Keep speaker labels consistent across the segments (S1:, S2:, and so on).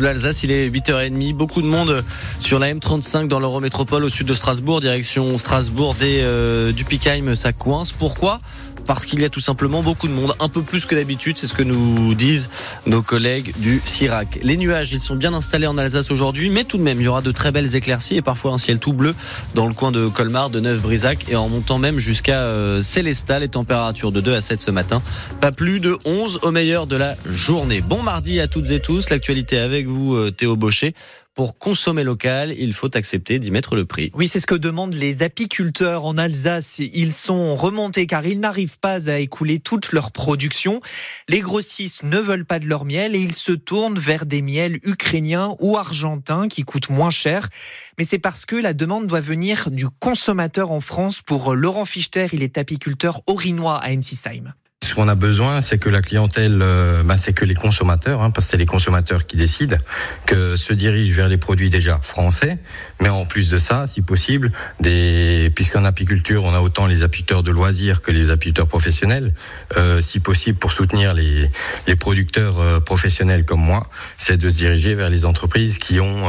S1: L'Alsace, il est 8h30. Beaucoup de monde sur la M35 dans l'Eurométropole au sud de Strasbourg, direction Strasbourg des euh, du Pickheim, ça coince. Pourquoi? Parce qu'il y a tout simplement beaucoup de monde, un peu plus que d'habitude, c'est ce que nous disent nos collègues du CIRAC. Les nuages, ils sont bien installés en Alsace aujourd'hui, mais tout de même, il y aura de très belles éclaircies et parfois un ciel tout bleu dans le coin de Colmar, de Neuf-Brisac et en montant même jusqu'à euh, Célestat, les températures de 2 à 7 ce matin, pas plus de 11 au meilleur de la journée. Bon mardi à toutes et tous, l'actualité avec vous euh, Théo Baucher pour consommer local, il faut accepter d'y mettre le prix.
S2: Oui, c'est ce que demandent les apiculteurs en Alsace. Ils sont remontés car ils n'arrivent pas à écouler toute leur production. Les grossistes ne veulent pas de leur miel et ils se tournent vers des miels ukrainiens ou argentins qui coûtent moins cher. Mais c'est parce que la demande doit venir du consommateur en France. Pour Laurent Fichter, il est apiculteur orinois à Ensisheim.
S3: Ce qu'on a besoin, c'est que la clientèle, euh, bah, c'est que les consommateurs, hein, parce que c'est les consommateurs qui décident, que se dirigent vers les produits déjà français, mais en plus de ça, si possible, des, puisqu'en apiculture, on a autant les apiculteurs de loisirs que les apiculteurs professionnels, euh, si possible, pour soutenir les, les producteurs euh, professionnels comme moi, c'est de se diriger vers les entreprises qui ont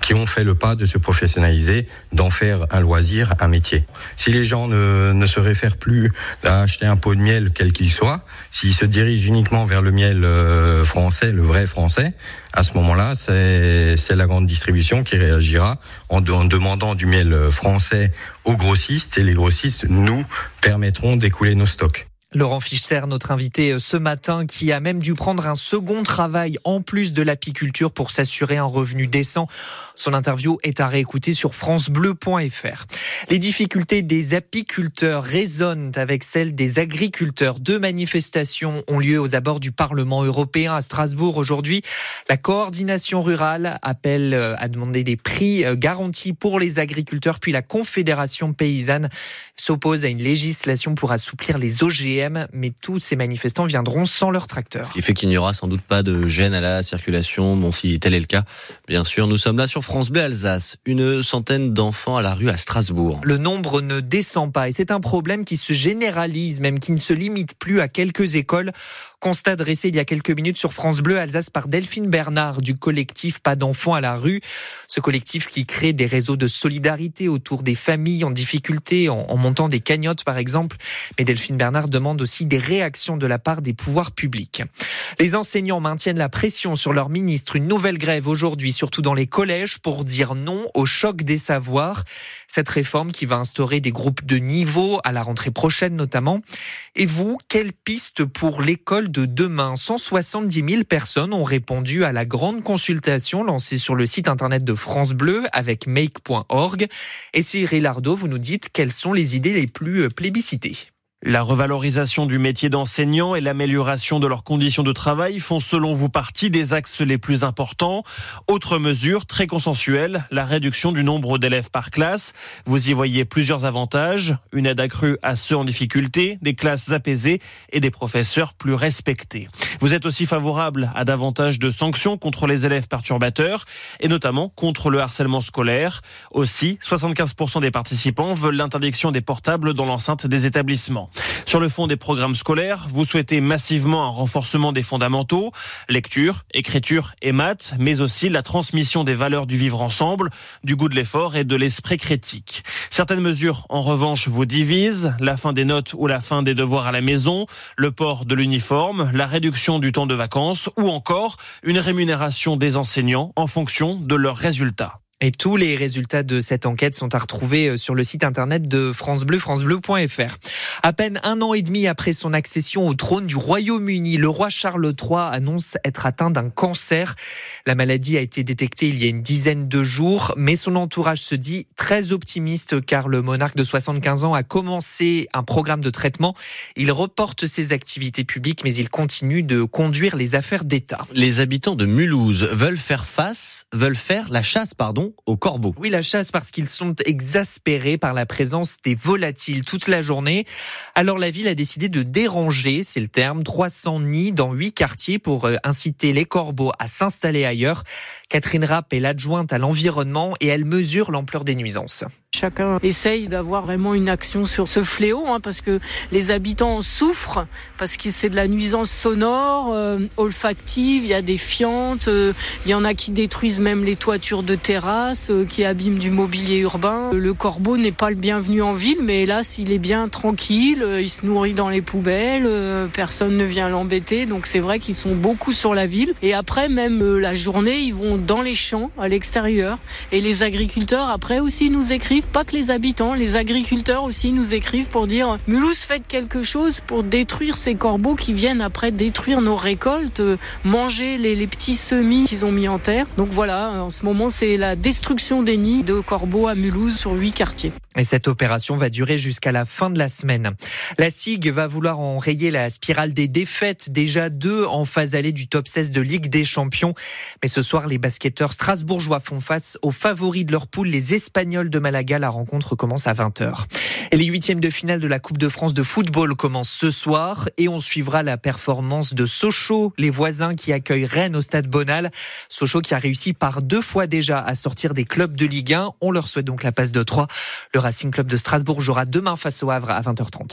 S3: qui ont fait le pas de se professionnaliser, d'en faire un loisir, un métier. Si les gens ne, ne se réfèrent plus à acheter un pot de miel, quel qu'il soit, s'il se dirige uniquement vers le miel euh, français, le vrai français, à ce moment-là, c'est la grande distribution qui réagira en, en demandant du miel français aux grossistes et les grossistes nous permettront d'écouler nos stocks.
S2: Laurent Fichter, notre invité euh, ce matin, qui a même dû prendre un second travail en plus de l'apiculture pour s'assurer un revenu décent. Son interview est à réécouter sur francebleu.fr. Les difficultés des apiculteurs résonnent avec celles des agriculteurs. Deux manifestations ont lieu aux abords du Parlement européen à Strasbourg aujourd'hui. La coordination rurale appelle euh, à demander des prix euh, garantis pour les agriculteurs, puis la Confédération paysanne s'oppose à une législation pour assouplir les OGM, mais tous ces manifestants viendront sans leur tracteur.
S1: Ce qui fait qu'il n'y aura sans doute pas de gêne à la circulation. Bon, si tel est le cas, bien sûr, nous sommes là sur France Bleu Alsace. Une centaine d'enfants à la rue à Strasbourg.
S2: Le nombre ne descend pas et c'est un problème qui se généralise, même qui ne se limite plus à quelques écoles. Constat dressé il y a quelques minutes sur France Bleu Alsace par Delphine Bernard du collectif Pas d'enfants à la rue. Ce collectif qui crée des réseaux de solidarité autour des familles en difficulté, en, montant des cagnottes par exemple. Mais Delphine Bernard demande aussi des réactions de la part des pouvoirs publics. Les enseignants maintiennent la pression sur leur ministre. Une nouvelle grève aujourd'hui, surtout dans les collèges, pour dire non au choc des savoirs. Cette réforme qui va instaurer des groupes de niveau à la rentrée prochaine notamment. Et vous, quelle piste pour l'école de demain? 170 000 personnes ont répondu à la grande consultation lancée sur le site internet de France Bleu avec make.org. Et Cyril Ardo, vous nous dites quelles sont les idées les plus plébiscitées.
S4: La revalorisation du métier d'enseignant et l'amélioration de leurs conditions de travail font selon vous partie des axes les plus importants. Autre mesure très consensuelle, la réduction du nombre d'élèves par classe. Vous y voyez plusieurs avantages, une aide accrue à ceux en difficulté, des classes apaisées et des professeurs plus respectés. Vous êtes aussi favorable à davantage de sanctions contre les élèves perturbateurs et notamment contre le harcèlement scolaire. Aussi, 75% des participants veulent l'interdiction des portables dans l'enceinte des établissements. Sur le fond des programmes scolaires, vous souhaitez massivement un renforcement des fondamentaux, lecture, écriture et maths, mais aussi la transmission des valeurs du vivre ensemble, du goût de l'effort et de l'esprit critique. Certaines mesures, en revanche, vous divisent, la fin des notes ou la fin des devoirs à la maison, le port de l'uniforme, la réduction du temps de vacances ou encore une rémunération des enseignants en fonction de leurs résultats.
S2: Et tous les résultats de cette enquête sont à retrouver euh, sur le site internet de France Bleu, francebleu.fr. À peine un an et demi après son accession au trône du Royaume-Uni, le roi Charles III annonce être atteint d'un cancer. La maladie a été détectée il y a une dizaine de jours, mais son entourage se dit très optimiste car le monarque de 75 ans a commencé un programme de traitement. Il reporte ses activités publiques, mais il continue de conduire les affaires d'État.
S1: Les habitants de Mulhouse veulent faire face, veulent faire la chasse, pardon, aux corbeaux.
S2: Oui, la chasse parce qu'ils sont exaspérés par la présence des volatiles toute la journée. Alors la ville a décidé de déranger, c'est le terme, 300 nids dans 8 quartiers pour euh, inciter les corbeaux à s'installer ailleurs. Catherine Rapp est l'adjointe à l'environnement et elle mesure l'ampleur des nuisances.
S5: Chacun essaye d'avoir vraiment une action sur ce fléau, hein, parce que les habitants souffrent, parce que c'est de la nuisance sonore, euh, olfactive, il y a des fientes, euh, il y en a qui détruisent même les toitures de terrasses, euh, qui abîment du mobilier urbain. Le corbeau n'est pas le bienvenu en ville, mais hélas, il est bien tranquille, il se nourrit dans les poubelles, personne ne vient l'embêter, donc c'est vrai qu'ils sont beaucoup sur la ville. Et après, même la journée, ils vont dans les champs, à l'extérieur, et les agriculteurs, après aussi, nous écrivent, pas que les habitants, les agriculteurs aussi nous écrivent pour dire Mulhouse, faites quelque chose pour détruire ces corbeaux qui viennent après détruire nos récoltes, manger les, les petits semis qu'ils ont mis en terre. Donc voilà, en ce moment, c'est la destruction des nids de corbeaux à Mulhouse sur huit quartiers.
S2: Et cette opération va durer jusqu'à la fin de la semaine. La SIG va vouloir enrayer la spirale des défaites, déjà deux en phase allée du top 16 de Ligue des Champions. Mais ce soir, les basketteurs strasbourgeois font face aux favoris de leur poule, les Espagnols de Malaga. La rencontre commence à 20h. Et les huitièmes de finale de la Coupe de France de football commencent ce soir et on suivra la performance de Sochaux, les voisins qui accueillent Rennes au stade Bonal. Sochaux qui a réussi par deux fois déjà à sortir des clubs de Ligue 1. On leur souhaite donc la passe de 3. Le Racing Club de Strasbourg jouera demain face au Havre à 20h30.